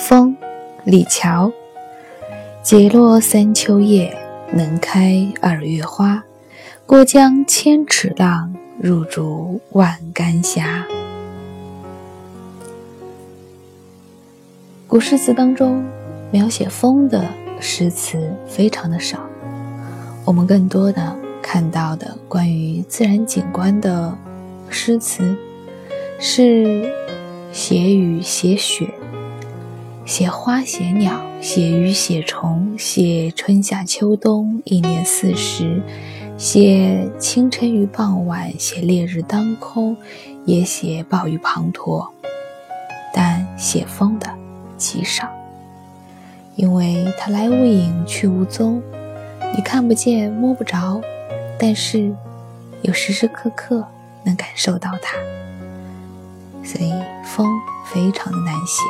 风，李峤。解落三秋叶，能开二月花。过江千尺浪，入竹万竿斜。古诗词当中，描写风的诗词非常的少。我们更多的看到的关于自然景观的诗词，是写雨、写雪。写花，写鸟，写鱼，写虫，写春夏秋冬，一年四时，写清晨与傍晚，写烈日当空，也写暴雨滂沱。但写风的极少，因为它来无影，去无踪，你看不见，摸不着，但是又时时刻刻能感受到它，所以风非常的难写。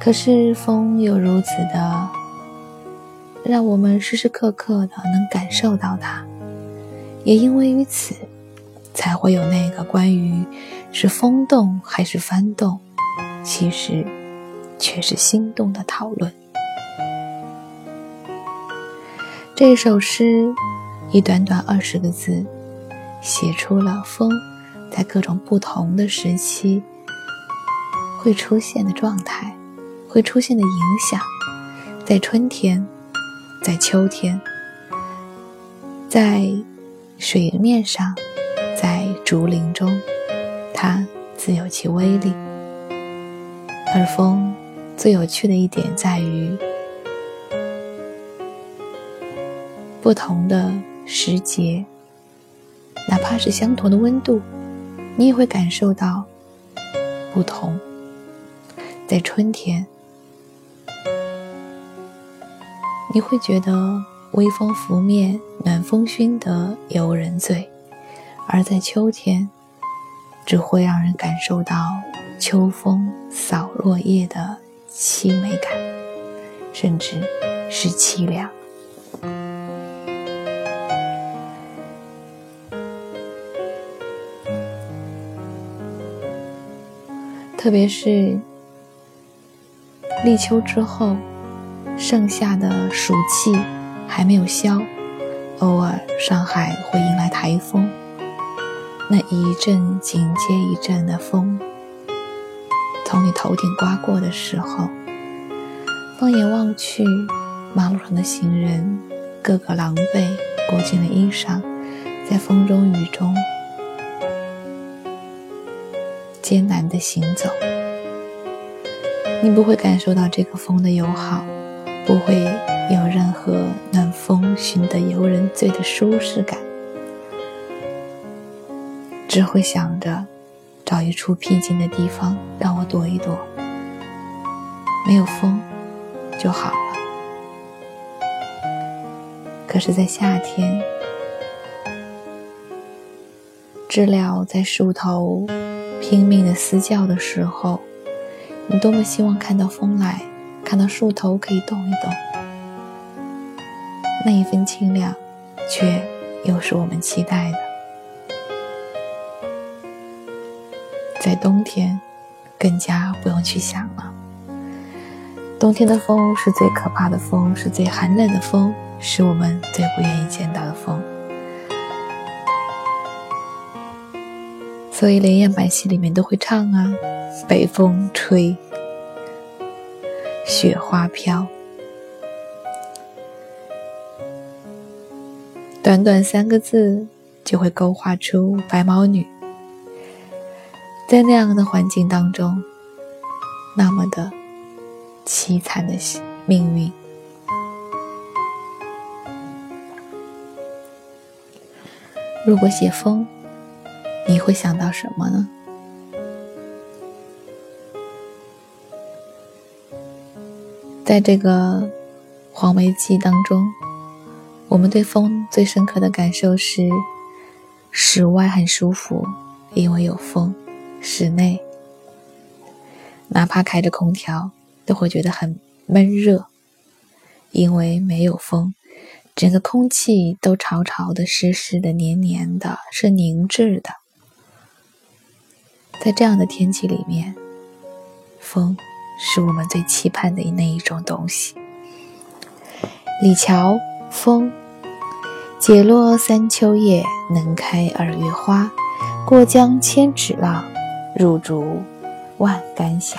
可是风又如此的，让我们时时刻刻的能感受到它，也因为于此，才会有那个关于是风动还是幡动，其实却是心动的讨论。这首诗以短短二十个字，写出了风在各种不同的时期会出现的状态。会出现的影响，在春天，在秋天，在水面上，在竹林中，它自有其威力。而风最有趣的一点在于，不同的时节，哪怕是相同的温度，你也会感受到不同。在春天。你会觉得微风拂面，暖风熏得游人醉；而在秋天，只会让人感受到秋风扫落叶的凄美感，甚至是凄凉。特别是立秋之后。盛夏的暑气还没有消，偶尔上海会迎来台风，那一阵紧接一阵的风从你头顶刮过的时候，放眼望去，马路上的行人个个狼狈，裹紧了衣裳，在风中雨中艰难地行走，你不会感受到这个风的友好。不会有任何暖风熏得游人醉的舒适感，只会想着找一处僻静的地方让我躲一躲，没有风就好了。可是，在夏天，知了在树头拼命的嘶叫的时候，你多么希望看到风来。看到树头可以动一动，那一份清凉，却又是我们期待的。在冬天，更加不用去想了。冬天的风是最可怕的风，是最寒冷的风，是我们最不愿意见到的风。所以连样板戏里面都会唱啊，北风吹。雪花飘，短短三个字就会勾画出白毛女在那样的环境当中，那么的凄惨的命运。如果写风，你会想到什么呢？在这个黄梅季当中，我们对风最深刻的感受是：室外很舒服，因为有风；室内哪怕开着空调，都会觉得很闷热，因为没有风，整个空气都潮潮的、湿湿的、黏黏的，是凝滞的。在这样的天气里面，风是我们最期盼的那一种东西。李峤，风。解落三秋叶，能开二月花。过江千尺浪，入竹万竿斜。